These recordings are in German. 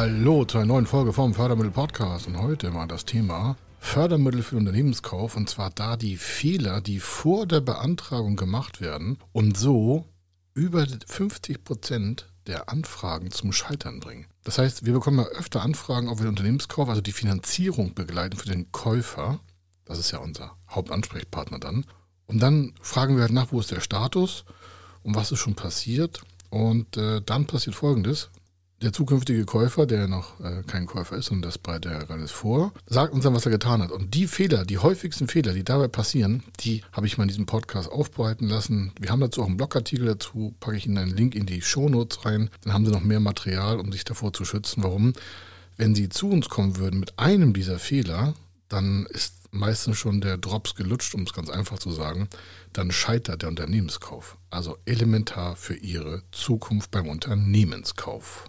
Hallo zu einer neuen Folge vom Fördermittel Podcast und heute mal das Thema Fördermittel für Unternehmenskauf und zwar da die Fehler, die vor der Beantragung gemacht werden und so über 50 Prozent der Anfragen zum Scheitern bringen. Das heißt, wir bekommen ja öfter Anfragen auf den Unternehmenskauf, also die Finanzierung begleiten für den Käufer. Das ist ja unser Hauptansprechpartner dann. Und dann fragen wir halt nach, wo ist der Status und was ist schon passiert. Und äh, dann passiert Folgendes der zukünftige Käufer, der noch äh, kein Käufer ist und das bereitet er gerade vor, sagt uns dann, was er getan hat. Und die Fehler, die häufigsten Fehler, die dabei passieren, die habe ich mal in diesem Podcast aufbereiten lassen. Wir haben dazu auch einen Blogartikel dazu, packe ich Ihnen einen Link in die Shownotes rein. Dann haben Sie noch mehr Material, um sich davor zu schützen. Warum? Wenn Sie zu uns kommen würden mit einem dieser Fehler, dann ist meistens schon der Drops gelutscht, um es ganz einfach zu sagen, dann scheitert der Unternehmenskauf. Also elementar für Ihre Zukunft beim Unternehmenskauf.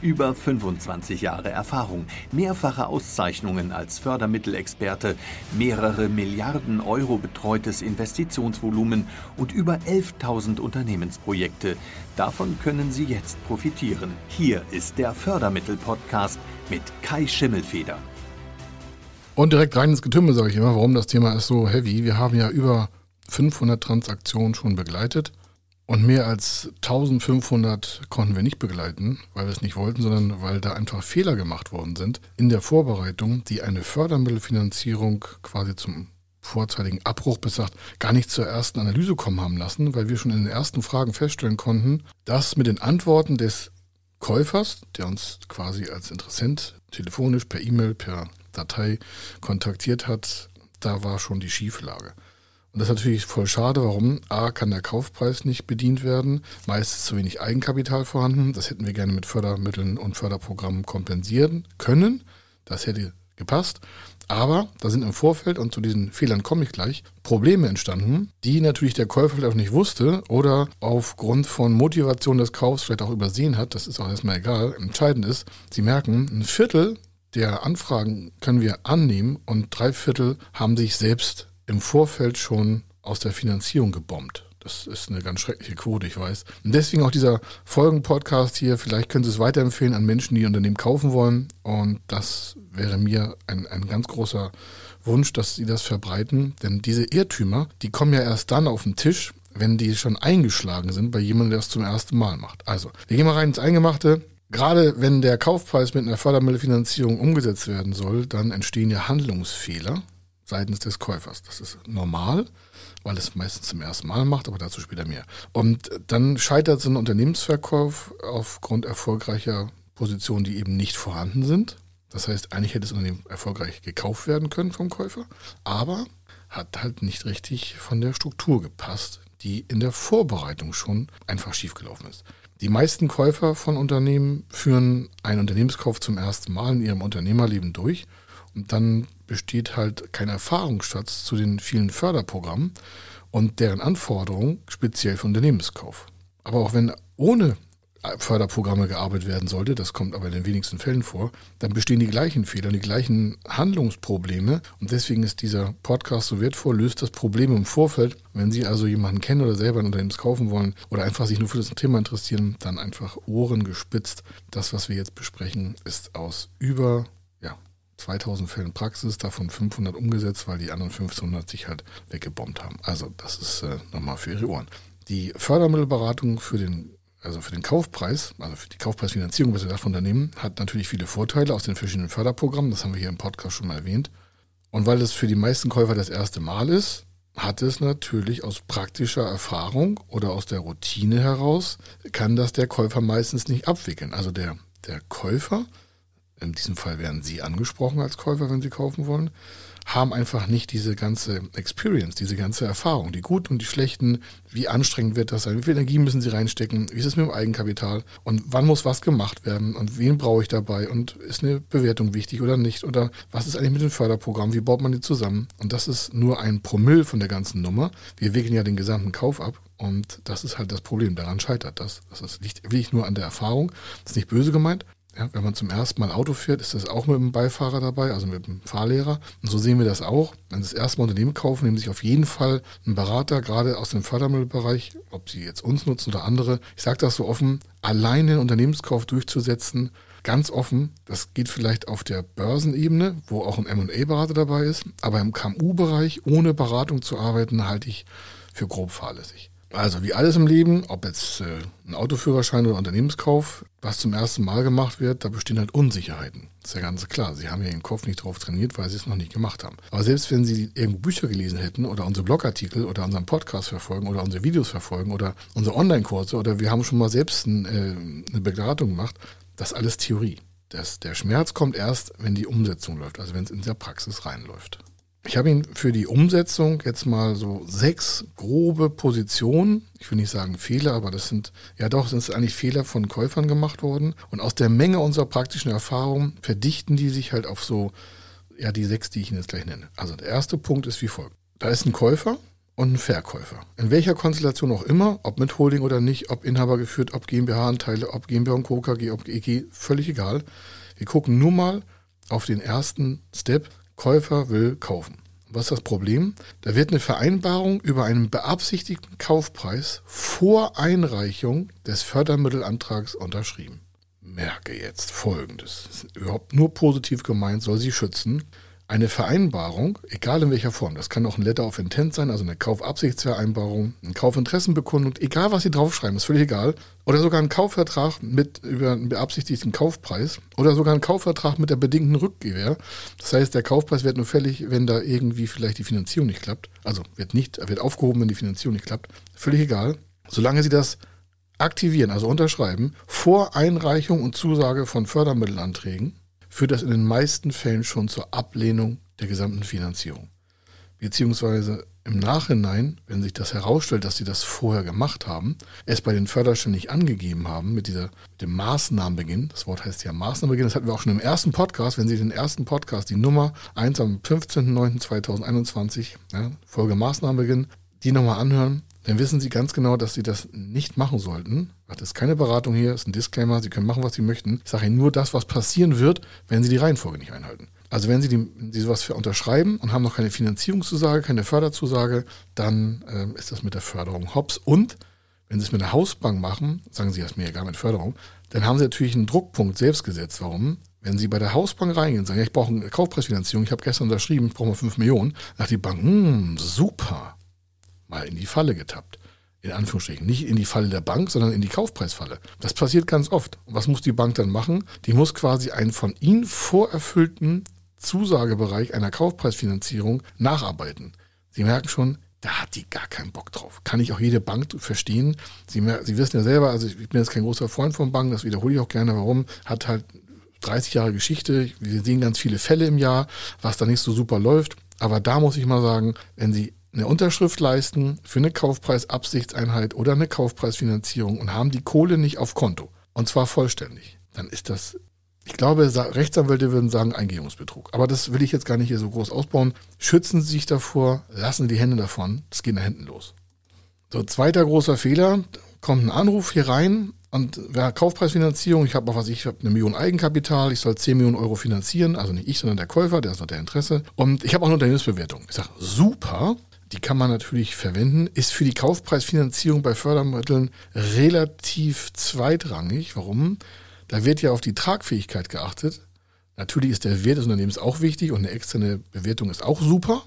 Über 25 Jahre Erfahrung, mehrfache Auszeichnungen als Fördermittelexperte, mehrere Milliarden Euro betreutes Investitionsvolumen und über 11.000 Unternehmensprojekte. Davon können Sie jetzt profitieren. Hier ist der Fördermittel-Podcast mit Kai Schimmelfeder. Und direkt rein ins Getümmel sage ich immer, warum das Thema ist so heavy. Wir haben ja über 500 Transaktionen schon begleitet. Und mehr als 1500 konnten wir nicht begleiten, weil wir es nicht wollten, sondern weil da einfach Fehler gemacht worden sind in der Vorbereitung, die eine Fördermittelfinanzierung quasi zum vorzeitigen Abbruch besagt, gar nicht zur ersten Analyse kommen haben lassen, weil wir schon in den ersten Fragen feststellen konnten, dass mit den Antworten des Käufers, der uns quasi als Interessent telefonisch, per E-Mail, per Datei kontaktiert hat, da war schon die Schieflage. Das ist natürlich voll schade. Warum? A, kann der Kaufpreis nicht bedient werden. Meist ist zu wenig Eigenkapital vorhanden. Das hätten wir gerne mit Fördermitteln und Förderprogrammen kompensieren können. Das hätte gepasst. Aber da sind im Vorfeld, und zu diesen Fehlern komme ich gleich, Probleme entstanden, die natürlich der Käufer vielleicht auch nicht wusste oder aufgrund von Motivation des Kaufs vielleicht auch übersehen hat. Das ist auch erstmal egal. Entscheidend ist, Sie merken, ein Viertel der Anfragen können wir annehmen und drei Viertel haben sich selbst im Vorfeld schon aus der Finanzierung gebombt. Das ist eine ganz schreckliche Quote, ich weiß. Und deswegen auch dieser Folgen-Podcast hier. Vielleicht können Sie es weiterempfehlen an Menschen, die Unternehmen kaufen wollen. Und das wäre mir ein, ein ganz großer Wunsch, dass Sie das verbreiten. Denn diese Irrtümer, die kommen ja erst dann auf den Tisch, wenn die schon eingeschlagen sind bei jemandem, der es zum ersten Mal macht. Also, wir gehen mal rein ins Eingemachte. Gerade wenn der Kaufpreis mit einer Fördermittelfinanzierung umgesetzt werden soll, dann entstehen ja Handlungsfehler seitens des Käufers. Das ist normal, weil es meistens zum ersten Mal macht, aber dazu später mehr. Und dann scheitert so ein Unternehmensverkauf aufgrund erfolgreicher Positionen, die eben nicht vorhanden sind. Das heißt, eigentlich hätte das Unternehmen erfolgreich gekauft werden können vom Käufer, aber hat halt nicht richtig von der Struktur gepasst, die in der Vorbereitung schon einfach schiefgelaufen ist. Die meisten Käufer von Unternehmen führen einen Unternehmenskauf zum ersten Mal in ihrem Unternehmerleben durch und dann besteht halt kein Erfahrungsschatz zu den vielen Förderprogrammen und deren Anforderungen speziell für Unternehmenskauf. Aber auch wenn ohne Förderprogramme gearbeitet werden sollte, das kommt aber in den wenigsten Fällen vor, dann bestehen die gleichen Fehler, die gleichen Handlungsprobleme und deswegen ist dieser Podcast so wertvoll, löst das Problem im Vorfeld. Wenn Sie also jemanden kennen oder selber ein Unternehmen kaufen wollen oder einfach sich nur für das Thema interessieren, dann einfach Ohren gespitzt. Das, was wir jetzt besprechen, ist aus über 2000 Fällen Praxis, davon 500 umgesetzt, weil die anderen 1500 sich halt weggebombt haben. Also das ist äh, nochmal für Ihre Ohren. Die Fördermittelberatung für den also für den Kaufpreis, also für die Kaufpreisfinanzierung, was wir davon Unternehmen, hat natürlich viele Vorteile aus den verschiedenen Förderprogrammen. Das haben wir hier im Podcast schon mal erwähnt. Und weil es für die meisten Käufer das erste Mal ist, hat es natürlich aus praktischer Erfahrung oder aus der Routine heraus, kann das der Käufer meistens nicht abwickeln. Also der, der Käufer in diesem Fall werden Sie angesprochen als Käufer, wenn Sie kaufen wollen, haben einfach nicht diese ganze Experience, diese ganze Erfahrung, die guten und die schlechten, wie anstrengend wird das sein, wie viel Energie müssen sie reinstecken, wie ist es mit dem Eigenkapital und wann muss was gemacht werden und wen brauche ich dabei und ist eine Bewertung wichtig oder nicht oder was ist eigentlich mit dem Förderprogramm, wie baut man die zusammen und das ist nur ein Promille von der ganzen Nummer. Wir wickeln ja den gesamten Kauf ab und das ist halt das Problem, daran scheitert das. Das liegt wirklich nur an der Erfahrung, das ist nicht böse gemeint, ja, wenn man zum ersten Mal Auto fährt, ist das auch mit dem Beifahrer dabei, also mit dem Fahrlehrer. Und so sehen wir das auch. Wenn Sie das erste Mal Unternehmen kaufen, nehmen Sie sich auf jeden Fall einen Berater, gerade aus dem Fördermittelbereich, ob Sie jetzt uns nutzen oder andere. Ich sage das so offen, alleine den Unternehmenskauf durchzusetzen, ganz offen, das geht vielleicht auf der Börsenebene, wo auch ein M&A-Berater dabei ist, aber im KMU-Bereich ohne Beratung zu arbeiten, halte ich für grob fahrlässig. Also wie alles im Leben, ob jetzt äh, ein Autoführerschein oder Unternehmenskauf, was zum ersten Mal gemacht wird, da bestehen halt Unsicherheiten. Ist ja ganz klar. Sie haben ja Ihren Kopf nicht drauf trainiert, weil Sie es noch nicht gemacht haben. Aber selbst wenn Sie irgendwo Bücher gelesen hätten oder unsere Blogartikel oder unseren Podcast verfolgen oder unsere Videos verfolgen oder unsere Online-Kurse oder wir haben schon mal selbst ein, äh, eine Beratung gemacht, das ist alles Theorie. Das, der Schmerz kommt erst, wenn die Umsetzung läuft, also wenn es in der Praxis reinläuft. Ich habe Ihnen für die Umsetzung jetzt mal so sechs grobe Positionen, ich will nicht sagen Fehler, aber das sind, ja doch, sind eigentlich Fehler von Käufern gemacht worden. Und aus der Menge unserer praktischen Erfahrung verdichten die sich halt auf so, ja, die sechs, die ich Ihnen jetzt gleich nenne. Also der erste Punkt ist wie folgt. Da ist ein Käufer und ein Verkäufer. In welcher Konstellation auch immer, ob mit Holding oder nicht, ob Inhaber geführt, ob GmbH-Anteile, ob GmbH und Co. KG, ob EG, völlig egal. Wir gucken nur mal auf den ersten Step, Käufer will kaufen. Was ist das Problem? Da wird eine Vereinbarung über einen beabsichtigten Kaufpreis vor Einreichung des Fördermittelantrags unterschrieben. Merke jetzt Folgendes. Ist überhaupt nur positiv gemeint, soll sie schützen eine Vereinbarung, egal in welcher Form, das kann auch ein Letter of Intent sein, also eine Kaufabsichtsvereinbarung, eine Kaufinteressenbekundung, egal was Sie draufschreiben, ist völlig egal, oder sogar ein Kaufvertrag mit über einen beabsichtigten Kaufpreis oder sogar ein Kaufvertrag mit der bedingten Rückgewähr. Das heißt, der Kaufpreis wird nur fällig, wenn da irgendwie vielleicht die Finanzierung nicht klappt. Also wird nicht, wird aufgehoben, wenn die Finanzierung nicht klappt. Völlig egal. Solange Sie das aktivieren, also unterschreiben, vor Einreichung und Zusage von Fördermittelanträgen, führt das in den meisten Fällen schon zur Ablehnung der gesamten Finanzierung. Beziehungsweise im Nachhinein, wenn sich das herausstellt, dass sie das vorher gemacht haben, es bei den Förderstellen nicht angegeben haben mit, dieser, mit dem Maßnahmenbeginn, das Wort heißt ja Maßnahmenbeginn, das hatten wir auch schon im ersten Podcast, wenn Sie den ersten Podcast, die Nummer 1 am 15.09.2021, ja, Folge Maßnahmenbeginn, die nochmal anhören, dann wissen Sie ganz genau, dass Sie das nicht machen sollten. Das ist keine Beratung hier, das ist ein Disclaimer. Sie können machen, was Sie möchten. Ich sage Ihnen nur das, was passieren wird, wenn Sie die Reihenfolge nicht einhalten. Also wenn Sie, die, wenn Sie sowas für unterschreiben und haben noch keine Finanzierungszusage, keine Förderzusage, dann ähm, ist das mit der Förderung hops. Und wenn Sie es mit der Hausbank machen, sagen Sie, das ist mir egal mit Förderung, dann haben Sie natürlich einen Druckpunkt selbst gesetzt. Warum? Wenn Sie bei der Hausbank reingehen und sagen, ja, ich brauche eine Kaufpreisfinanzierung, ich habe gestern unterschrieben, ich brauche mal 5 Millionen, sagt die Bank, hm, super, mal in die Falle getappt. In Anführungsstrichen. Nicht in die Falle der Bank, sondern in die Kaufpreisfalle. Das passiert ganz oft. Und was muss die Bank dann machen? Die muss quasi einen von Ihnen vorerfüllten Zusagebereich einer Kaufpreisfinanzierung nacharbeiten. Sie merken schon, da hat die gar keinen Bock drauf. Kann ich auch jede Bank verstehen. Sie, Sie wissen ja selber, also ich bin jetzt kein großer Freund von Banken, das wiederhole ich auch gerne. Warum? Hat halt 30 Jahre Geschichte. Wir sehen ganz viele Fälle im Jahr, was da nicht so super läuft. Aber da muss ich mal sagen, wenn Sie eine Unterschrift leisten für eine Kaufpreisabsichtseinheit oder eine Kaufpreisfinanzierung und haben die Kohle nicht auf Konto, und zwar vollständig, dann ist das, ich glaube, Rechtsanwälte würden sagen Eingehungsbetrug. Aber das will ich jetzt gar nicht hier so groß ausbauen. Schützen Sie sich davor, lassen Sie die Hände davon, das geht nach hinten los. So, zweiter großer Fehler, kommt ein Anruf hier rein und wer Kaufpreisfinanzierung, ich habe auch was, ich habe eine Million Eigenkapital, ich soll 10 Millionen Euro finanzieren, also nicht ich, sondern der Käufer, der ist noch der Interesse. Und ich habe auch eine Unternehmensbewertung. Ich sage, super, die kann man natürlich verwenden, ist für die Kaufpreisfinanzierung bei Fördermitteln relativ zweitrangig. Warum? Da wird ja auf die Tragfähigkeit geachtet. Natürlich ist der Wert des Unternehmens auch wichtig und eine externe Bewertung ist auch super.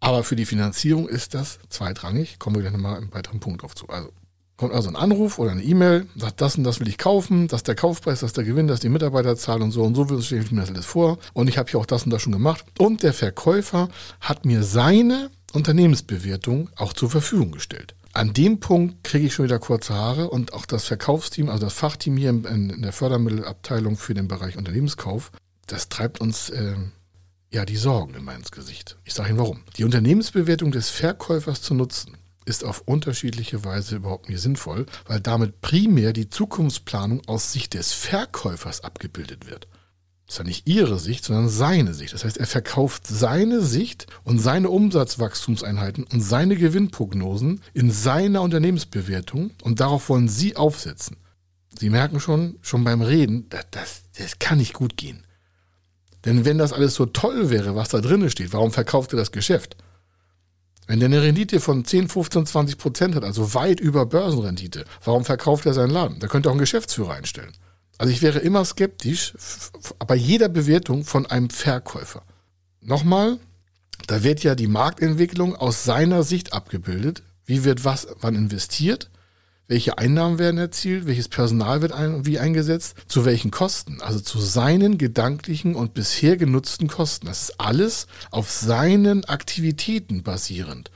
Aber für die Finanzierung ist das zweitrangig. Kommen wir gleich nochmal im weiteren Punkt drauf zu. Also kommt also ein Anruf oder eine E-Mail, sagt, das und das will ich kaufen, das ist der Kaufpreis, das ist der Gewinn, das ist die Mitarbeiterzahl und so und so stelle ich mir das alles vor. Und ich habe hier auch das und das schon gemacht. Und der Verkäufer hat mir seine Unternehmensbewertung auch zur Verfügung gestellt. An dem Punkt kriege ich schon wieder kurze Haare und auch das Verkaufsteam, also das Fachteam hier in, der Fördermittelabteilung für den Bereich Unternehmenskauf, das treibt uns äh, ja die Sorgen immer ins Gesicht. Ich sage Ihnen warum. Die Unternehmensbewertung des Verkäufers zu nutzen, ist auf unterschiedliche Weise überhaupt nicht sinnvoll, weil damit primär die Zukunftsplanung aus Sicht des Verkäufers abgebildet wird. Ist ja nicht ihre Sicht, sondern seine Sicht. Das heißt, er verkauft seine Sicht und seine Umsatzwachstumseinheiten und seine Gewinnprognosen in seiner Unternehmensbewertung und darauf wollen Sie aufsetzen. Sie merken schon, schon beim Reden, das, das, das kann nicht gut gehen. Denn wenn das alles so toll wäre, was da drin steht, warum verkauft er das Geschäft? Wenn der eine Rendite von 10, 15, 20 Prozent hat, also weit über Börsenrendite, warum verkauft er seinen Laden? Da könnte auch einen Geschäftsführer einstellen. Also ich wäre immer skeptisch bei jeder Bewertung von einem Verkäufer. Nochmal, da wird ja die Marktentwicklung aus seiner Sicht abgebildet. Wie wird was wann investiert? welche Einnahmen werden erzielt, welches Personal wird ein, wie eingesetzt, zu welchen Kosten, also zu seinen gedanklichen und bisher genutzten Kosten. Das ist alles auf seinen Aktivitäten basierend.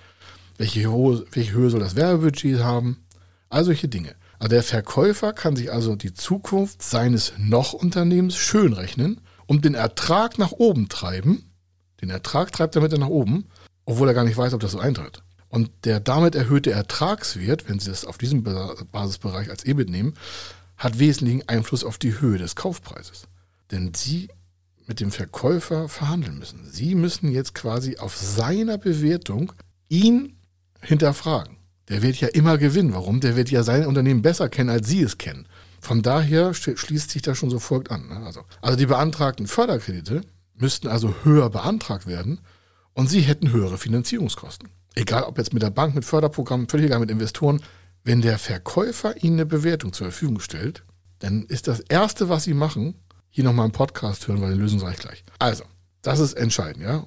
Welche, Höhe, welche Höhe soll das Werbebudget haben? All solche Dinge. Der Verkäufer kann sich also die Zukunft seines Noch-Unternehmens schönrechnen und den Ertrag nach oben treiben. Den Ertrag treibt er mit nach oben, obwohl er gar nicht weiß, ob das so eintritt. Und der damit erhöhte Ertragswert, wenn Sie das auf diesem Basisbereich als EBIT nehmen, hat wesentlichen Einfluss auf die Höhe des Kaufpreises. Denn Sie mit dem Verkäufer verhandeln müssen. Sie müssen jetzt quasi auf seiner Bewertung ihn hinterfragen. Der wird ja immer gewinnen. Warum? Der wird ja sein Unternehmen besser kennen, als Sie es kennen. Von daher schließt sich das schon so folgt an. Ne? Also, also die beantragten Förderkredite müssten also höher beantragt werden und Sie hätten höhere Finanzierungskosten egal ob jetzt mit der Bank, mit Förderprogrammen, völlig egal mit Investoren, wenn der Verkäufer Ihnen eine Bewertung zur Verfügung stellt, dann ist das Erste, was Sie machen, hier nochmal einen Podcast hören, weil Lösung sage ich gleich. Also, das ist entscheidend, ja.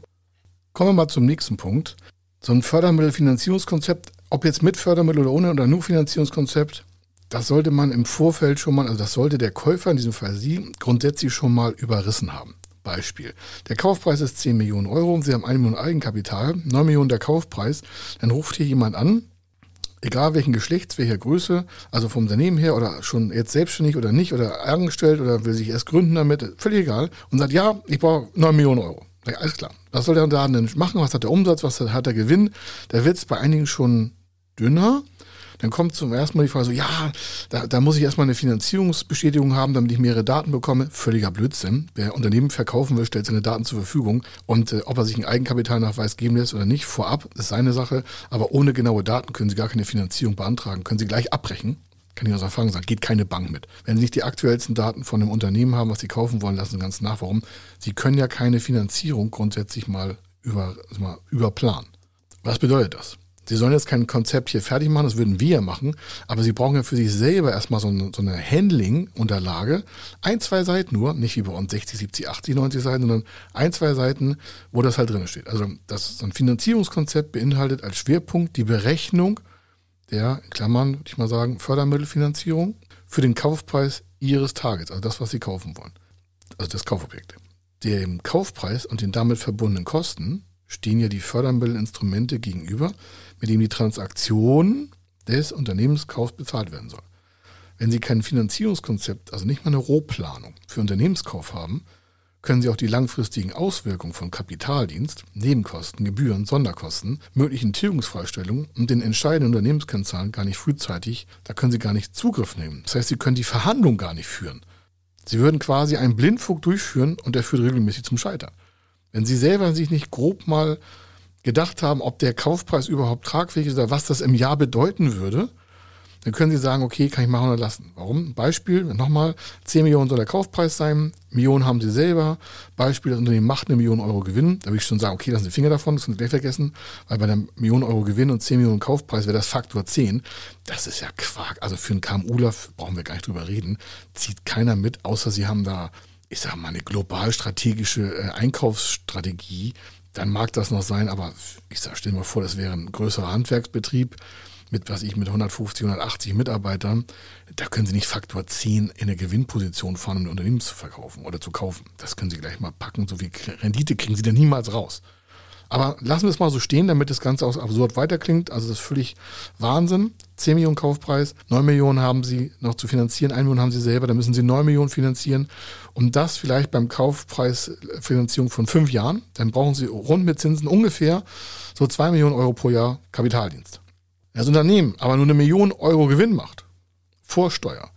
Kommen wir mal zum nächsten Punkt. So ein Fördermittelfinanzierungskonzept, ob jetzt mit Fördermittel oder ohne oder nur Finanzierungskonzept, das sollte man im Vorfeld schon mal, also das sollte der Käufer, in diesem Fall Sie, grundsätzlich schon mal überrissen haben. Beispiel. Der Kaufpreis ist 10 Millionen Euro, Sie haben 1 Million Eigenkapital, 9 Millionen der Kaufpreis, dann ruft hier jemand an, egal welchen Geschlechts, welcher Größe, also vom Unternehmen her oder schon jetzt selbstständig oder nicht oder angestellt oder will sich erst gründen damit, völlig egal, und sagt, ja, ich brauche 9 Millionen Euro. Ja, alles klar. Was soll der Laden denn machen? Was hat der Umsatz? Was hat der Gewinn? Da wird es bei einigen schon dünner. Dann kommt zum ersten Mal die Frage so, ja, da, da muss ich erstmal eine Finanzierungsbestätigung haben, damit ich mehrere Daten bekomme. Völliger Blödsinn. Wer Unternehmen verkaufen will, stellt seine Daten zur Verfügung. Und äh, ob er sich einen Eigenkapitalnachweis geben lässt oder nicht, vorab, ist seine Sache. Aber ohne genaue Daten können Sie gar keine Finanzierung beantragen, können Sie gleich abbrechen kann ich aus Erfahrung sagen, geht keine Bank mit. Wenn Sie nicht die aktuellsten Daten von einem Unternehmen haben, was Sie kaufen wollen, lassen Sie ganz nach. Warum? Sie können ja keine Finanzierung grundsätzlich mal über, also mal überplanen. Was bedeutet das? Sie sollen jetzt kein Konzept hier fertig machen, das würden wir ja machen, aber Sie brauchen ja für sich selber erstmal so eine, so eine Handling-Unterlage. Ein, zwei Seiten nur, nicht wie bei uns 60, 70, 80, 90 Seiten, sondern ein, zwei Seiten, wo das halt drin steht. Also das so ein Finanzierungskonzept beinhaltet als Schwerpunkt die Berechnung der, in Klammern, würde ich mal sagen, Fördermittelfinanzierung für den Kaufpreis Ihres Targets, also das, was Sie kaufen wollen. Also das Kaufobjekt. Dem Kaufpreis und den damit verbundenen Kosten stehen ja die Fördermittelinstrumente gegenüber, mit dem die Transaktion des Unternehmenskaufs bezahlt werden soll. Wenn Sie kein Finanzierungskonzept, also nicht mal eine Rohplanung für Unternehmenskauf haben, können Sie auch die langfristigen Auswirkungen von Kapitaldienst, Nebenkosten, Gebühren, Sonderkosten, möglichen Tilgungsfreistellungen und den entscheidenden Unternehmenskennzahlen gar nicht frühzeitig, da können Sie gar nicht Zugriff nehmen. Das heißt, Sie können die Verhandlung gar nicht führen. Sie würden quasi einen Blindfug durchführen und der führt regelmäßig zum Scheitern. Wenn Sie selber sich nicht grob mal gedacht haben, ob der Kaufpreis überhaupt tragfähig ist oder was das im Jahr bedeuten würde, dann können Sie sagen, okay, kann ich machen oder lassen. Warum? Beispiel, nochmal, 10 Millionen soll der Kaufpreis sein, Millionen haben Sie selber, Beispiel, das Unternehmen macht eine Million Euro Gewinn, da würde ich schon sagen, okay, lassen Sie Finger davon, das können Sie gleich vergessen, weil bei einer Million Euro Gewinn und 10 Millionen Kaufpreis wäre das Faktor 10. Das ist ja Quark. Also für einen KMUler brauchen wir gar nicht drüber reden, zieht keiner mit, außer Sie haben da, ich sage mal, eine global strategische äh, Einkaufsstrategie, dann mag das noch sein, aber ich sag, stell mal vor, das wäre ein größerer Handwerksbetrieb mit, was ich, mit 150, 180 Mitarbeitern. Da können Sie nicht Faktor 10 in eine Gewinnposition fahren, um ein Unternehmen zu verkaufen oder zu kaufen. Das können Sie gleich mal packen. So viel Rendite kriegen Sie da niemals raus. Aber lassen wir es mal so stehen, damit das Ganze auch absurd weiterklingt. Also das ist völlig Wahnsinn. 10 Millionen Kaufpreis, 9 Millionen haben sie noch zu finanzieren, 1 Million haben sie selber, dann müssen sie 9 Millionen finanzieren. Und das vielleicht beim Kaufpreisfinanzierung von 5 Jahren, dann brauchen sie rund mit Zinsen ungefähr so 2 Millionen Euro pro Jahr Kapitaldienst. Das Unternehmen aber nur eine Million Euro Gewinn macht, vor Steuer,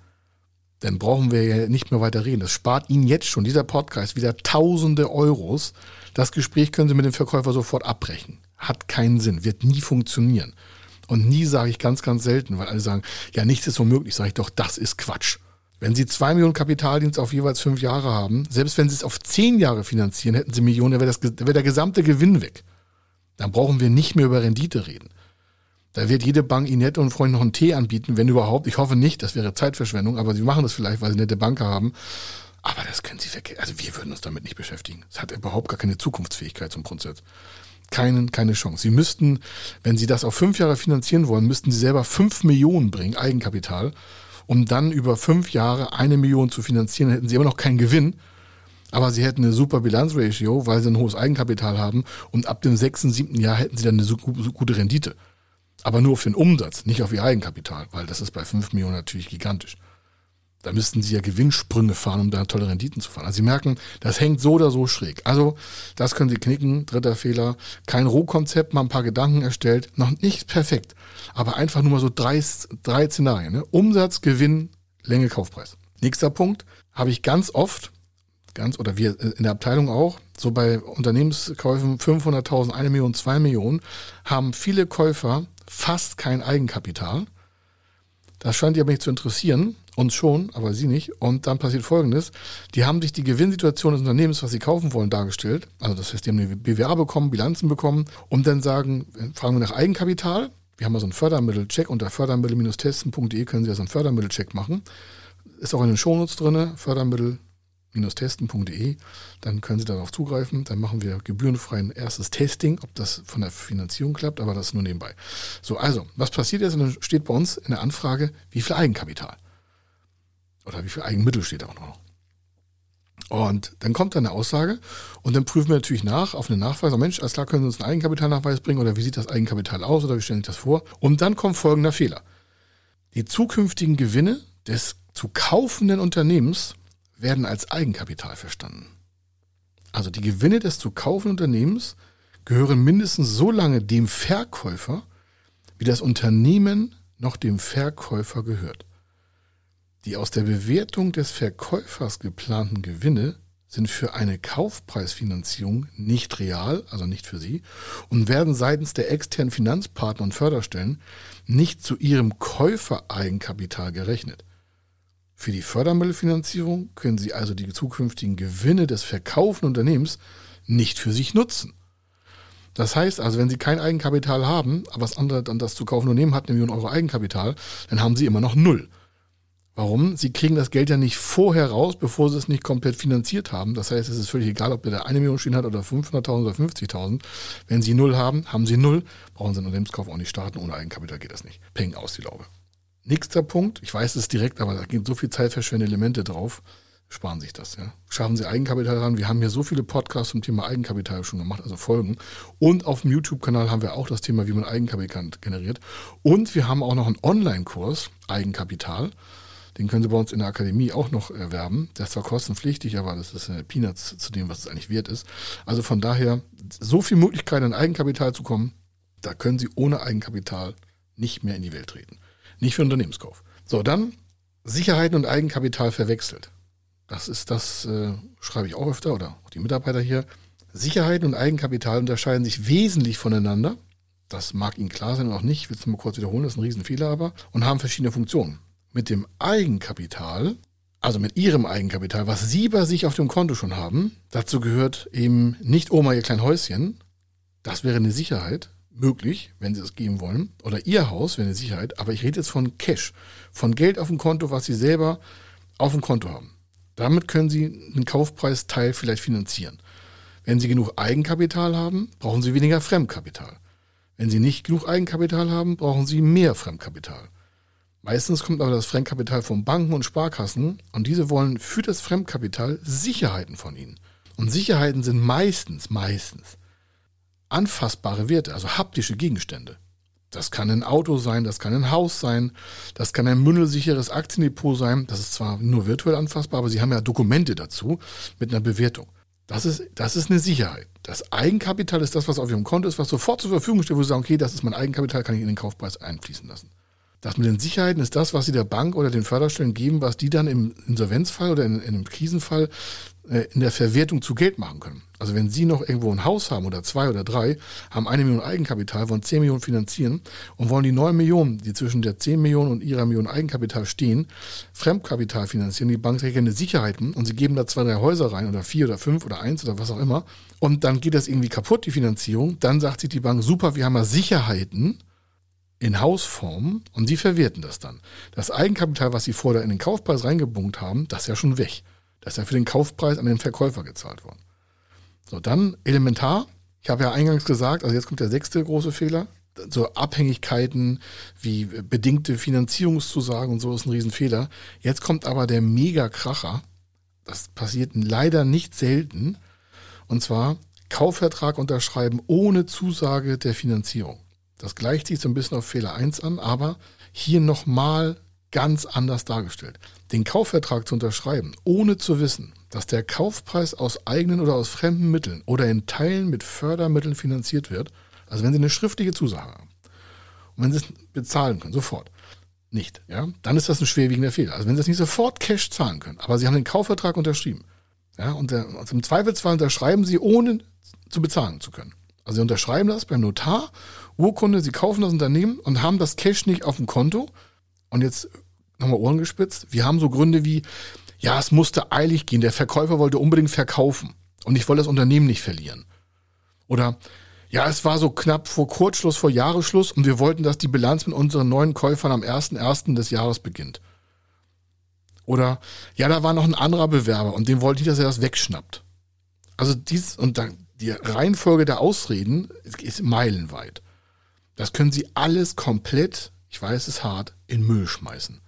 dann brauchen wir ja nicht mehr weiter reden. Das spart Ihnen jetzt schon, dieser Podcast, wieder tausende Euros. Das Gespräch können Sie mit dem Verkäufer sofort abbrechen. Hat keinen Sinn, wird nie funktionieren. Und nie sage ich ganz, ganz selten, weil alle sagen, ja, nichts ist unmöglich, sage ich doch, das ist Quatsch. Wenn Sie zwei Millionen Kapitaldienst auf jeweils fünf Jahre haben, selbst wenn Sie es auf zehn Jahre finanzieren, hätten Sie Millionen, dann wäre, das, wäre der gesamte Gewinn weg. Dann brauchen wir nicht mehr über Rendite reden. Da wird jede Bank Ihnen nett und Freund noch einen Tee anbieten, wenn überhaupt. Ich hoffe nicht, das wäre Zeitverschwendung, aber Sie machen das vielleicht, weil Sie nette Banker haben. Aber das können Sie vergessen. Also wir würden uns damit nicht beschäftigen. Es hat überhaupt gar keine Zukunftsfähigkeit zum Grundsatz. Keinen, keine Chance. Sie müssten, wenn Sie das auf fünf Jahre finanzieren wollen, müssten Sie selber fünf Millionen bringen, Eigenkapital, um dann über fünf Jahre eine Million zu finanzieren. Hätten Sie immer noch keinen Gewinn. Aber sie hätten eine super Bilanzratio, weil sie ein hohes Eigenkapital haben und ab dem sechsten, siebten Jahr hätten sie dann eine so gute Rendite. Aber nur auf den Umsatz, nicht auf ihr Eigenkapital, weil das ist bei 5 Millionen natürlich gigantisch. Da müssten sie ja Gewinnsprünge fahren, um da tolle Renditen zu fahren. Also sie merken, das hängt so oder so schräg. Also das können sie knicken. Dritter Fehler. Kein Rohkonzept, mal ein paar Gedanken erstellt. Noch nicht perfekt, aber einfach nur mal so drei, drei Szenarien. Ne? Umsatz, Gewinn, Länge, Kaufpreis. Nächster Punkt habe ich ganz oft, ganz oder wir in der Abteilung auch, so bei Unternehmenskäufen 500.000, 1 Million, 2 Millionen, haben viele Käufer fast kein Eigenkapital. Das scheint die aber nicht zu interessieren, uns schon, aber sie nicht. Und dann passiert Folgendes. Die haben sich die Gewinnsituation des Unternehmens, was sie kaufen wollen, dargestellt. Also das heißt, die haben eine BWA bekommen, Bilanzen bekommen und dann sagen, fragen wir nach Eigenkapital. Wir haben also einen Fördermittelcheck unter fördermittel-testen.de können Sie also einen Fördermittelcheck machen. Ist auch in den Shownotes drin, Fördermittel testen.de, dann können Sie darauf zugreifen. Dann machen wir gebührenfrei ein erstes Testing, ob das von der Finanzierung klappt, aber das nur nebenbei. So, also, was passiert jetzt? Und dann steht bei uns in der Anfrage, wie viel Eigenkapital? Oder wie viel Eigenmittel steht da auch noch? Und dann kommt dann eine Aussage und dann prüfen wir natürlich nach auf eine Nachweis. Oh Mensch, alles klar, können Sie uns einen Eigenkapitalnachweis bringen oder wie sieht das Eigenkapital aus oder wie stellen Sie das vor? Und dann kommt folgender Fehler. Die zukünftigen Gewinne des zu kaufenden Unternehmens werden als Eigenkapital verstanden. Also die Gewinne des zu kaufenden Unternehmens gehören mindestens so lange dem Verkäufer, wie das Unternehmen noch dem Verkäufer gehört. Die aus der Bewertung des Verkäufers geplanten Gewinne sind für eine Kaufpreisfinanzierung nicht real, also nicht für Sie, und werden seitens der externen Finanzpartner und Förderstellen nicht zu Ihrem Käufereigenkapital gerechnet. Für die Fördermittelfinanzierung können Sie also die zukünftigen Gewinne des verkaufenden Unternehmens nicht für sich nutzen. Das heißt also, wenn Sie kein Eigenkapital haben, aber das andere dann das zu kaufende Unternehmen hat, eine Million Euro Eigenkapital, dann haben Sie immer noch null. Warum? Sie kriegen das Geld ja nicht vorher raus, bevor Sie es nicht komplett finanziert haben. Das heißt, es ist völlig egal, ob der da eine Million stehen hat oder 500.000 oder 50.000. Wenn Sie null haben, haben Sie null, brauchen Sie einen Unternehmenskauf auch nicht starten. Ohne Eigenkapital geht das nicht. Peng aus die Laube. Nächster Punkt, ich weiß es direkt, aber da gehen so viel zeitverschwendende Elemente drauf, sparen sich das. Ja. Schaffen Sie Eigenkapital ran. Wir haben hier so viele Podcasts zum Thema Eigenkapital schon gemacht, also Folgen. Und auf dem YouTube-Kanal haben wir auch das Thema, wie man Eigenkapital generiert. Und wir haben auch noch einen Online-Kurs, Eigenkapital. Den können Sie bei uns in der Akademie auch noch erwerben. Der ist zwar kostenpflichtig, aber das ist Peanuts zu dem, was es eigentlich wert ist. Also von daher, so viele Möglichkeiten an Eigenkapital zu kommen, da können Sie ohne Eigenkapital nicht mehr in die Welt treten nicht für Unternehmenskauf. So, dann Sicherheiten und Eigenkapital verwechselt. Das ist das, äh, schreibe ich auch öfter oder auch die Mitarbeiter hier. Sicherheiten und Eigenkapital unterscheiden sich wesentlich voneinander. Das mag Ihnen klar sein und auch nicht. Ich will es mal kurz wiederholen, das ist ein Riesenfehler aber. Und haben verschiedene Funktionen. Mit dem Eigenkapital, also mit Ihrem Eigenkapital, was Sie bei sich auf dem Konto schon haben, dazu gehört eben nicht Oma Ihr klein Häuschen. Das wäre eine Sicherheit möglich, wenn Sie es geben wollen, oder Ihr Haus wäre eine Sicherheit, aber ich rede jetzt von Cash, von Geld auf dem Konto, was Sie selber auf dem Konto haben. Damit können Sie einen Kaufpreisteil vielleicht finanzieren. Wenn Sie genug Eigenkapital haben, brauchen Sie weniger Fremdkapital. Wenn Sie nicht genug Eigenkapital haben, brauchen Sie mehr Fremdkapital. Meistens kommt aber das Fremdkapital von Banken und Sparkassen und diese wollen für das Fremdkapital Sicherheiten von Ihnen. Und Sicherheiten sind meistens, meistens anfassbare Werte, also haptische Gegenstände. Das kann ein Auto sein, das kann ein Haus sein, das kann ein mündelsicheres Aktiendepot sein. Das ist zwar nur virtuell anfassbar, aber Sie haben ja Dokumente dazu mit einer Bewertung. Das ist, das ist eine Sicherheit. Das Eigenkapital ist das, was auf Ihrem Konto ist, was sofort zur Verfügung steht, wo Sie sagen, okay, das ist mein Eigenkapital, kann ich in den Kaufpreis einfließen lassen. Das mit den Sicherheiten ist das, was Sie der Bank oder den Förderstellen geben, was die dann im Insolvenzfall oder in, in einem Krisenfall äh, in der Verwertung zu Geld machen können. Also wenn Sie noch irgendwo ein Haus haben oder zwei oder drei, haben eine Million Eigenkapital, wollen 10 Millionen finanzieren und wollen die 9 Millionen, die zwischen der 10 Millionen und ihrer Million Eigenkapital stehen, Fremdkapital finanzieren, die Bank trägt eine Sicherheiten und sie geben da zwei, drei Häuser rein oder vier oder fünf oder eins oder was auch immer. Und dann geht das irgendwie kaputt, die Finanzierung, dann sagt sich die Bank, super, wir haben ja Sicherheiten, in Hausform und sie verwerten das dann. Das Eigenkapital, was sie vorher in den Kaufpreis reingebunkt haben, das ist ja schon weg. Das ist ja für den Kaufpreis an den Verkäufer gezahlt worden. So, dann elementar. Ich habe ja eingangs gesagt, also jetzt kommt der sechste große Fehler. So Abhängigkeiten wie bedingte Finanzierungszusagen und so ist ein Riesenfehler. Jetzt kommt aber der Mega-Kracher. Das passiert leider nicht selten. Und zwar Kaufvertrag unterschreiben ohne Zusage der Finanzierung. Das gleicht sich so ein bisschen auf Fehler 1 an, aber hier nochmal ganz anders dargestellt. Den Kaufvertrag zu unterschreiben, ohne zu wissen, dass der Kaufpreis aus eigenen oder aus fremden Mitteln oder in Teilen mit Fördermitteln finanziert wird, also wenn Sie eine schriftliche Zusage haben und wenn Sie es bezahlen können, sofort, nicht, ja, dann ist das ein schwerwiegender Fehler. Also wenn Sie es nicht sofort Cash zahlen können, aber Sie haben den Kaufvertrag unterschrieben, ja, und der, also im Zweifelsfall unterschreiben Sie, ohne zu bezahlen zu können. Also Sie unterschreiben das beim Notar, Urkunde, Sie kaufen das Unternehmen und haben das Cash nicht auf dem Konto. Und jetzt nochmal Ohren gespitzt. Wir haben so Gründe wie, ja, es musste eilig gehen. Der Verkäufer wollte unbedingt verkaufen und ich wollte das Unternehmen nicht verlieren. Oder ja, es war so knapp vor Kurzschluss, vor Jahresschluss und wir wollten, dass die Bilanz mit unseren neuen Käufern am 1.1. des Jahres beginnt. Oder ja, da war noch ein anderer Bewerber und dem wollte ich, dass er das wegschnappt. Also dies und dann die Reihenfolge der Ausreden ist meilenweit. Das können Sie alles komplett, ich weiß es hart, in Müll schmeißen.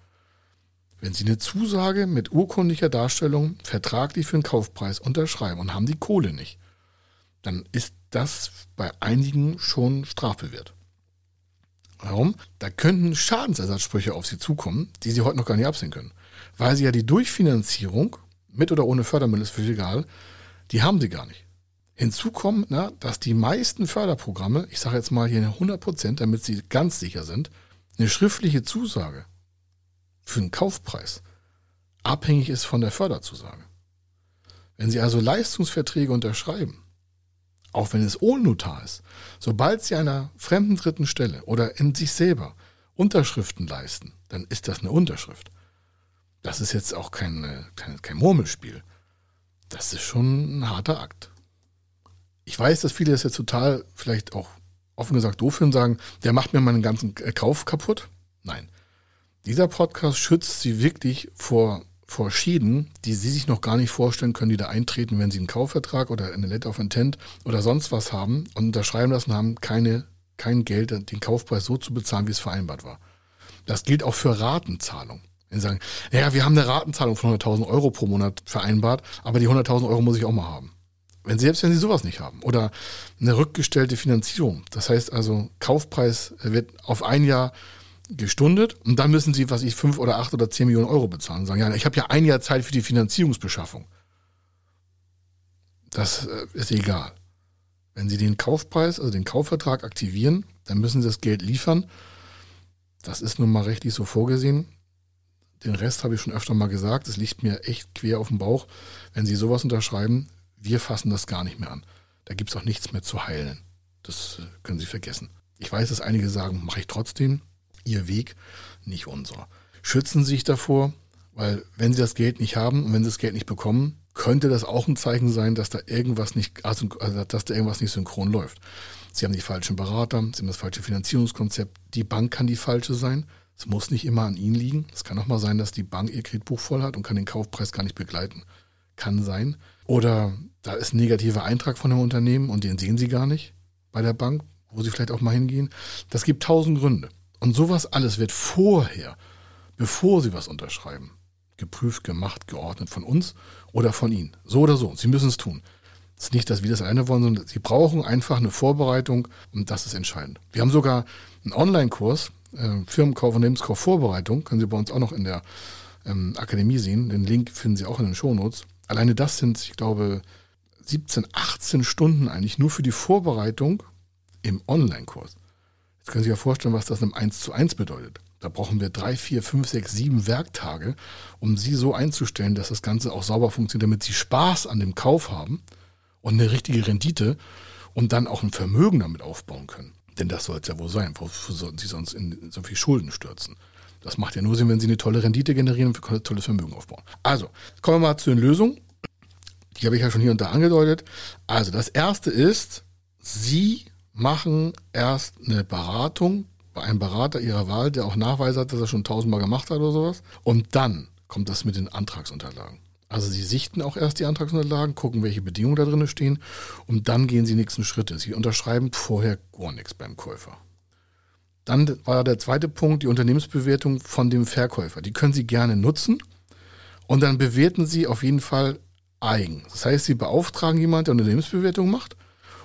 Wenn Sie eine Zusage mit urkundlicher Darstellung vertraglich für den Kaufpreis unterschreiben und haben die Kohle nicht, dann ist das bei einigen schon strafbewehrt. Warum? Da könnten Schadensersatzsprüche auf Sie zukommen, die Sie heute noch gar nicht absehen können. Weil Sie ja die Durchfinanzierung, mit oder ohne Fördermittel ist völlig egal, die haben Sie gar nicht. Hinzu kommt, na, dass die meisten Förderprogramme, ich sage jetzt mal hier 100 Prozent, damit Sie ganz sicher sind, eine schriftliche Zusage für einen Kaufpreis abhängig ist von der Förderzusage. Wenn Sie also Leistungsverträge unterschreiben, auch wenn es ohne Notar ist, sobald Sie einer fremden dritten Stelle oder in sich selber Unterschriften leisten, dann ist das eine Unterschrift. Das ist jetzt auch kein, kein, kein Murmelspiel. Das ist schon ein harter Akt. Ich weiß, dass viele das jetzt total vielleicht auch offen gesagt doof finden, sagen, der macht mir meinen ganzen Kauf kaputt. Nein. Dieser Podcast schützt sie wirklich vor, vor Schäden, die sie sich noch gar nicht vorstellen können, die da eintreten, wenn sie einen Kaufvertrag oder eine Letter of Intent oder sonst was haben und unterschreiben lassen haben, keine, kein Geld, den Kaufpreis so zu bezahlen, wie es vereinbart war. Das gilt auch für Ratenzahlung. Wenn sie sagen, naja, wir haben eine Ratenzahlung von 100.000 Euro pro Monat vereinbart, aber die 100.000 Euro muss ich auch mal haben. Wenn selbst wenn sie sowas nicht haben. Oder eine rückgestellte Finanzierung. Das heißt also, Kaufpreis wird auf ein Jahr gestundet und dann müssen sie, was ich, fünf oder acht oder zehn Millionen Euro bezahlen und sagen, ja, ich habe ja ein Jahr Zeit für die Finanzierungsbeschaffung. Das äh, ist egal. Wenn Sie den Kaufpreis, also den Kaufvertrag aktivieren, dann müssen Sie das Geld liefern. Das ist nun mal rechtlich so vorgesehen. Den Rest habe ich schon öfter mal gesagt. Es liegt mir echt quer auf dem Bauch. Wenn Sie sowas unterschreiben, wir fassen das gar nicht mehr an. Da gibt es auch nichts mehr zu heilen. Das äh, können Sie vergessen. Ich weiß, dass einige sagen, mache ich trotzdem ihr Weg, nicht unser. Schützen Sie sich davor, weil wenn Sie das Geld nicht haben und wenn Sie das Geld nicht bekommen, könnte das auch ein Zeichen sein, dass da irgendwas nicht, also, dass da irgendwas nicht synchron läuft. Sie haben die falschen Berater, Sie haben das falsche Finanzierungskonzept, die Bank kann die falsche sein. Es muss nicht immer an Ihnen liegen. Es kann auch mal sein, dass die Bank ihr Kreditbuch voll hat und kann den Kaufpreis gar nicht begleiten. Kann sein. Oder da ist ein negativer Eintrag von dem Unternehmen und den sehen Sie gar nicht bei der Bank, wo Sie vielleicht auch mal hingehen. Das gibt tausend Gründe. Und sowas alles wird vorher, bevor Sie was unterschreiben, geprüft, gemacht, geordnet von uns oder von Ihnen. So oder so. Sie müssen es tun. Es ist nicht, dass wir das alleine wollen, sondern sie brauchen einfach eine Vorbereitung und das ist entscheidend. Wir haben sogar einen Online-Kurs, äh, Firmenkauf und Lebenskauf Vorbereitung, können Sie bei uns auch noch in der ähm, Akademie sehen. Den Link finden Sie auch in den Shownotes. Alleine das sind, ich glaube, 17, 18 Stunden eigentlich nur für die Vorbereitung im Online-Kurs. Jetzt können Sie sich ja vorstellen, was das im 1 zu 1 bedeutet. Da brauchen wir drei, vier, fünf, sechs, sieben Werktage, um Sie so einzustellen, dass das Ganze auch sauber funktioniert, damit Sie Spaß an dem Kauf haben und eine richtige Rendite und dann auch ein Vermögen damit aufbauen können. Denn das soll es ja wohl sein. Wofür sollten Sie sonst in so viel Schulden stürzen? Das macht ja nur Sinn, wenn Sie eine tolle Rendite generieren und ein tolles Vermögen aufbauen. Also, kommen wir mal zu den Lösungen. Die habe ich ja schon hier und da angedeutet. Also, das erste ist, Sie machen erst eine Beratung bei einem Berater Ihrer Wahl, der auch Nachweis hat, dass er schon tausendmal gemacht hat oder sowas. Und dann kommt das mit den Antragsunterlagen. Also Sie sichten auch erst die Antragsunterlagen, gucken, welche Bedingungen da drin stehen und dann gehen Sie nächsten Schritte. Sie unterschreiben vorher gar nichts beim Käufer. Dann war der zweite Punkt die Unternehmensbewertung von dem Verkäufer. Die können Sie gerne nutzen und dann bewerten Sie auf jeden Fall eigen. Das heißt, Sie beauftragen jemanden, der Unternehmensbewertung macht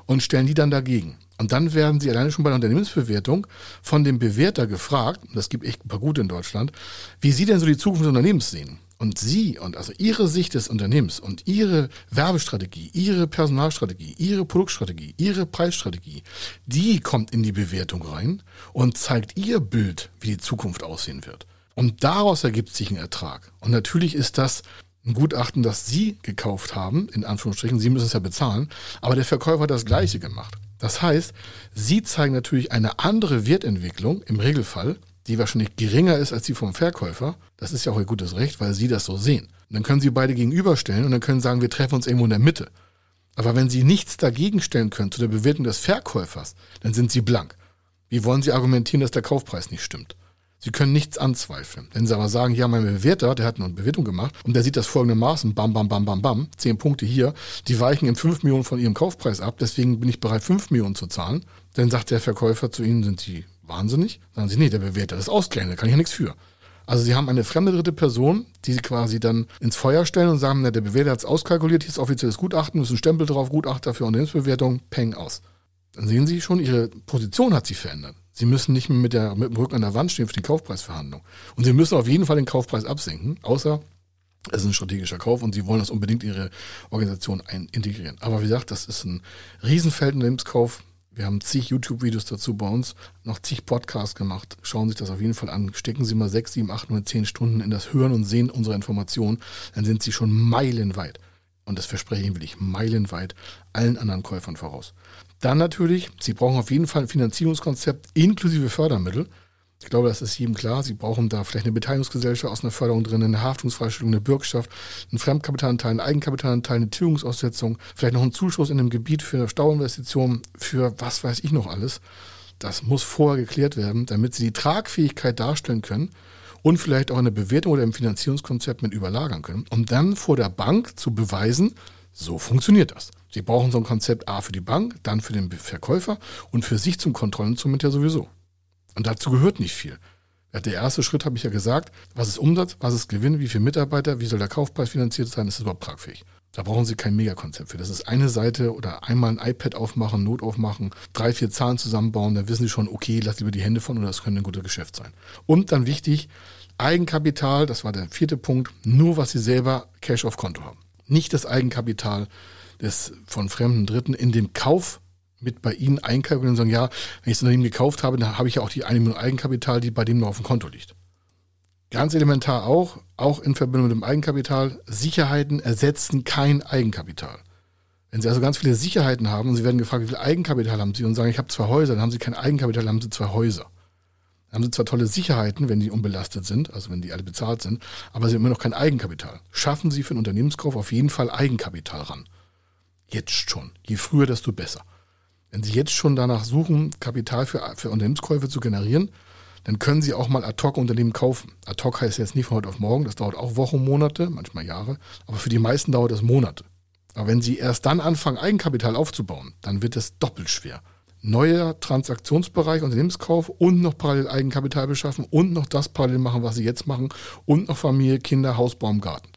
und stellen die dann dagegen. Und dann werden Sie alleine schon bei der Unternehmensbewertung von dem Bewerter gefragt, das gibt echt ein paar gute in Deutschland, wie Sie denn so die Zukunft des Unternehmens sehen. Und Sie und also Ihre Sicht des Unternehmens und Ihre Werbestrategie, Ihre Personalstrategie, Ihre Produktstrategie, Ihre Preisstrategie, die kommt in die Bewertung rein und zeigt Ihr Bild, wie die Zukunft aussehen wird. Und daraus ergibt sich ein Ertrag. Und natürlich ist das ein Gutachten, das Sie gekauft haben, in Anführungsstrichen, Sie müssen es ja bezahlen, aber der Verkäufer hat das Gleiche gemacht. Das heißt, Sie zeigen natürlich eine andere Wertentwicklung im Regelfall die wahrscheinlich geringer ist als die vom Verkäufer, das ist ja auch ihr gutes Recht, weil sie das so sehen. Und dann können sie beide gegenüberstellen und dann können sagen, wir treffen uns irgendwo in der Mitte. Aber wenn sie nichts dagegen stellen können zu der Bewertung des Verkäufers, dann sind sie blank. Wie wollen sie argumentieren, dass der Kaufpreis nicht stimmt? Sie können nichts anzweifeln. Wenn Sie aber sagen, ja, mein Bewerter, der hat eine Bewertung gemacht und der sieht das folgendermaßen, bam, bam, bam, bam, bam, zehn Punkte hier, die weichen in fünf Millionen von Ihrem Kaufpreis ab, deswegen bin ich bereit, fünf Millionen zu zahlen, dann sagt der Verkäufer zu Ihnen, sind Sie wahnsinnig? Sagen sie, nee, der Bewerter ist da kann ich ja nichts für. Also sie haben eine fremde dritte Person, die sie quasi dann ins Feuer stellen und sagen, na, der Bewerter hat es auskalkuliert, hier ist offizielles Gutachten, ist ein Stempel drauf, Gutachter für Unternehmensbewertung, peng aus. Dann sehen Sie schon, Ihre Position hat sich verändert. Sie müssen nicht mehr mit, der, mit dem Rücken an der Wand stehen für die Kaufpreisverhandlung. Und Sie müssen auf jeden Fall den Kaufpreis absenken, außer es ist ein strategischer Kauf und Sie wollen das unbedingt in Ihre Organisation integrieren. Aber wie gesagt, das ist ein Riesenfeld Unternehmenskauf. Wir haben zig YouTube-Videos dazu bei uns, noch zig Podcasts gemacht. Schauen Sie sich das auf jeden Fall an. Stecken Sie mal sechs, sieben, acht, neun, zehn Stunden in das Hören und Sehen unserer Informationen, dann sind Sie schon meilenweit. Und das verspreche ich Ihnen wirklich meilenweit allen anderen Käufern voraus. Dann natürlich, Sie brauchen auf jeden Fall ein Finanzierungskonzept inklusive Fördermittel. Ich glaube, das ist jedem klar. Sie brauchen da vielleicht eine Beteiligungsgesellschaft aus einer Förderung drin, eine Haftungsfreistellung, eine Bürgschaft, einen Fremdkapitalanteil, einen Eigenkapitalanteil, eine Tilgungsaussetzung, vielleicht noch einen Zuschuss in einem Gebiet für eine Stauinvestition, für was weiß ich noch alles. Das muss vorher geklärt werden, damit Sie die Tragfähigkeit darstellen können und vielleicht auch eine Bewertung oder ein Finanzierungskonzept mit überlagern können, um dann vor der Bank zu beweisen, so funktioniert das. Sie brauchen so ein Konzept A für die Bank, dann für den Verkäufer und für sich zum Kontrollinstrument ja sowieso. Und dazu gehört nicht viel. Der erste Schritt habe ich ja gesagt, was ist Umsatz, was ist Gewinn, wie viele Mitarbeiter, wie soll der Kaufpreis finanziert sein, ist das überhaupt tragfähig. Da brauchen Sie kein Megakonzept für. Das ist eine Seite oder einmal ein iPad aufmachen, Not aufmachen, drei, vier Zahlen zusammenbauen, dann wissen Sie schon, okay, lass lieber die Hände von oder das könnte ein guter Geschäft sein. Und dann wichtig, Eigenkapital, das war der vierte Punkt, nur was Sie selber Cash auf Konto haben. Nicht das Eigenkapital des, von fremden Dritten in den Kauf mit bei Ihnen einkalkulieren und sagen, ja, wenn ich das Unternehmen gekauft habe, dann habe ich ja auch die eine Million Eigenkapital, die bei dem noch auf dem Konto liegt. Ganz elementar auch, auch in Verbindung mit dem Eigenkapital, Sicherheiten ersetzen kein Eigenkapital. Wenn Sie also ganz viele Sicherheiten haben und Sie werden gefragt, wie viel Eigenkapital haben Sie und sagen, ich habe zwei Häuser, dann haben Sie kein Eigenkapital, dann haben Sie zwei Häuser. Dann haben Sie zwar tolle Sicherheiten, wenn die unbelastet sind, also wenn die alle bezahlt sind, aber Sie haben immer noch kein Eigenkapital. Schaffen Sie für einen Unternehmenskauf auf jeden Fall Eigenkapital ran. Jetzt schon. Je früher, desto besser. Wenn Sie jetzt schon danach suchen, Kapital für, für Unternehmenskäufe zu generieren, dann können Sie auch mal Ad-Hoc-Unternehmen kaufen. Ad-Hoc heißt jetzt nicht von heute auf morgen, das dauert auch Wochen, Monate, manchmal Jahre, aber für die meisten dauert es Monate. Aber wenn Sie erst dann anfangen, Eigenkapital aufzubauen, dann wird es doppelt schwer. Neuer Transaktionsbereich, Unternehmenskauf und noch parallel Eigenkapital beschaffen und noch das parallel machen, was Sie jetzt machen und noch Familie, Kinder, Haus, Baum, Garten.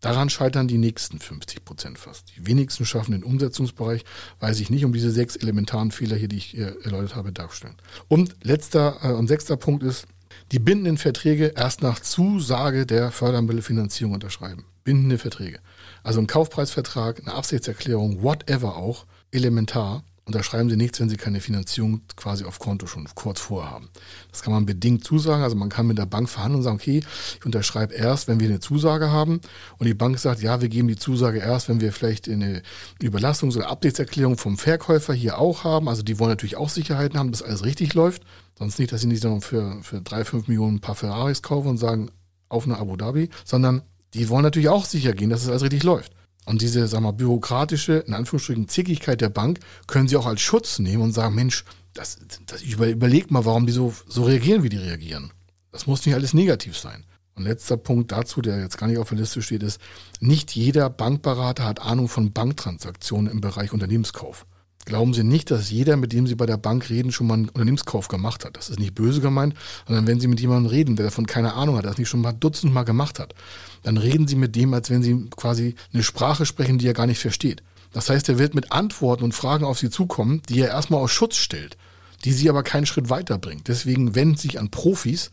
Daran scheitern die nächsten 50 Prozent fast. Die wenigsten schaffen den Umsetzungsbereich, weil sich nicht um diese sechs elementaren Fehler hier, die ich erläutert habe, darstellen. Und letzter äh, und sechster Punkt ist, die bindenden Verträge erst nach Zusage der Fördermittelfinanzierung unterschreiben. Bindende Verträge. Also ein Kaufpreisvertrag, eine Absichtserklärung, whatever auch, elementar unterschreiben Sie nichts, wenn Sie keine Finanzierung quasi auf Konto schon kurz vorhaben. Das kann man bedingt zusagen. Also man kann mit der Bank verhandeln und sagen, okay, ich unterschreibe erst, wenn wir eine Zusage haben. Und die Bank sagt, ja, wir geben die Zusage erst, wenn wir vielleicht eine Überlastungs- oder Absichtserklärung vom Verkäufer hier auch haben. Also die wollen natürlich auch Sicherheiten haben, dass alles richtig läuft. Sonst nicht, dass sie nicht für, für drei, fünf Millionen ein paar Ferraris kaufen und sagen, auf nach Abu Dhabi, sondern die wollen natürlich auch sicher gehen, dass es alles richtig läuft. Und diese, sag mal, bürokratische, in Anführungsstrichen, Zickigkeit der Bank können sie auch als Schutz nehmen und sagen, Mensch, das, das, über, überleg mal, warum die so, so reagieren, wie die reagieren. Das muss nicht alles negativ sein. Und letzter Punkt dazu, der jetzt gar nicht auf der Liste steht, ist, nicht jeder Bankberater hat Ahnung von Banktransaktionen im Bereich Unternehmenskauf. Glauben Sie nicht, dass jeder, mit dem Sie bei der Bank reden, schon mal einen Unternehmenskauf gemacht hat. Das ist nicht böse gemeint, sondern wenn Sie mit jemandem reden, der davon keine Ahnung hat, das nicht schon mal dutzendmal gemacht hat, dann reden Sie mit dem, als wenn Sie quasi eine Sprache sprechen, die er gar nicht versteht. Das heißt, er wird mit Antworten und Fragen auf Sie zukommen, die er erstmal aus Schutz stellt, die Sie aber keinen Schritt weiterbringt. Deswegen wenden Sie sich an Profis,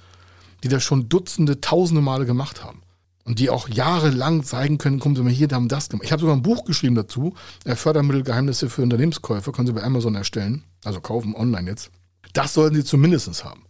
die das schon Dutzende, Tausende Male gemacht haben und die auch jahrelang zeigen können, kommen Sie mal hier, da haben das gemacht. Ich habe sogar ein Buch geschrieben dazu, äh, Fördermittelgeheimnisse für Unternehmenskäufer, können Sie bei Amazon erstellen, also kaufen online jetzt. Das sollten Sie zumindest haben.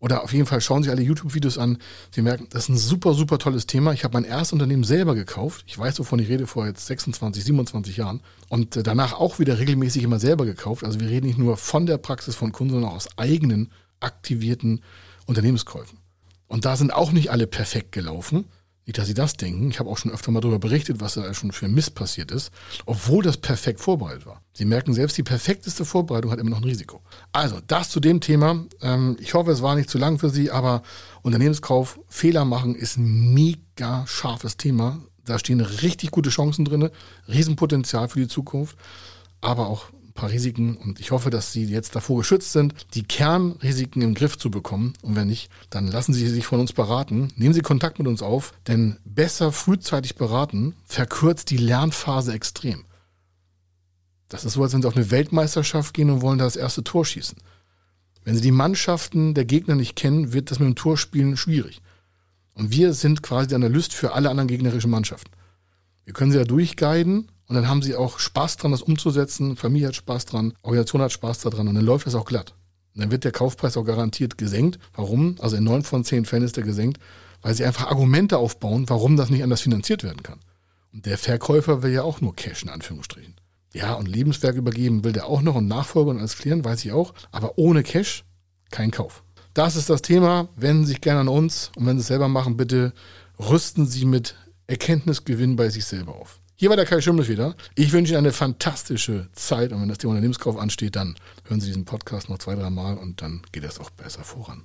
Oder auf jeden Fall schauen Sie alle YouTube-Videos an. Sie merken, das ist ein super, super tolles Thema. Ich habe mein erstes Unternehmen selber gekauft. Ich weiß, wovon ich rede, vor jetzt 26, 27 Jahren. Und äh, danach auch wieder regelmäßig immer selber gekauft. Also wir reden nicht nur von der Praxis von Kunden, sondern auch aus eigenen aktivierten Unternehmenskäufen. Und da sind auch nicht alle perfekt gelaufen. Nicht, dass Sie das denken. Ich habe auch schon öfter mal darüber berichtet, was da schon für Mist passiert ist, obwohl das perfekt vorbereitet war. Sie merken selbst, die perfekteste Vorbereitung hat immer noch ein Risiko. Also, das zu dem Thema. Ähm, ich hoffe, es war nicht zu lang für Sie, aber Unternehmenskauf, Fehler machen ist ein mega scharfes Thema. Da stehen richtig gute Chancen drin, Riesenpotenzial für die Zukunft, aber auch paar Risiken und ich hoffe, dass Sie jetzt davor geschützt sind, die Kernrisiken im Griff zu bekommen. Und wenn nicht, dann lassen Sie sich von uns beraten. Nehmen Sie Kontakt mit uns auf, denn besser frühzeitig beraten verkürzt die Lernphase extrem. Das ist so, als wenn Sie auf eine Weltmeisterschaft gehen und wollen da das erste Tor schießen. Wenn Sie die Mannschaften der Gegner nicht kennen, wird das mit dem Torspielen schwierig. Und wir sind quasi der Analyst für alle anderen gegnerischen Mannschaften. Wir können sie da durchguiden und dann haben sie auch Spaß dran, das umzusetzen. Familie hat Spaß dran, Organisation hat Spaß daran und dann läuft das auch glatt. Und dann wird der Kaufpreis auch garantiert gesenkt. Warum? Also in neun von zehn Fällen ist der gesenkt, weil sie einfach Argumente aufbauen, warum das nicht anders finanziert werden kann. Und der Verkäufer will ja auch nur Cash in Anführungsstrichen. Ja, und Lebenswerk übergeben will der auch noch und Nachfolger und alles klären, weiß ich auch. Aber ohne Cash kein Kauf. Das ist das Thema. Wenden Sie sich gerne an uns und wenn Sie es selber machen, bitte rüsten Sie mit Erkenntnisgewinn bei sich selber auf. Hier war der Kai Schimmel wieder. Ich wünsche Ihnen eine fantastische Zeit und wenn das Thema Unternehmenskauf ansteht, dann hören Sie diesen Podcast noch zwei, drei Mal und dann geht es auch besser voran.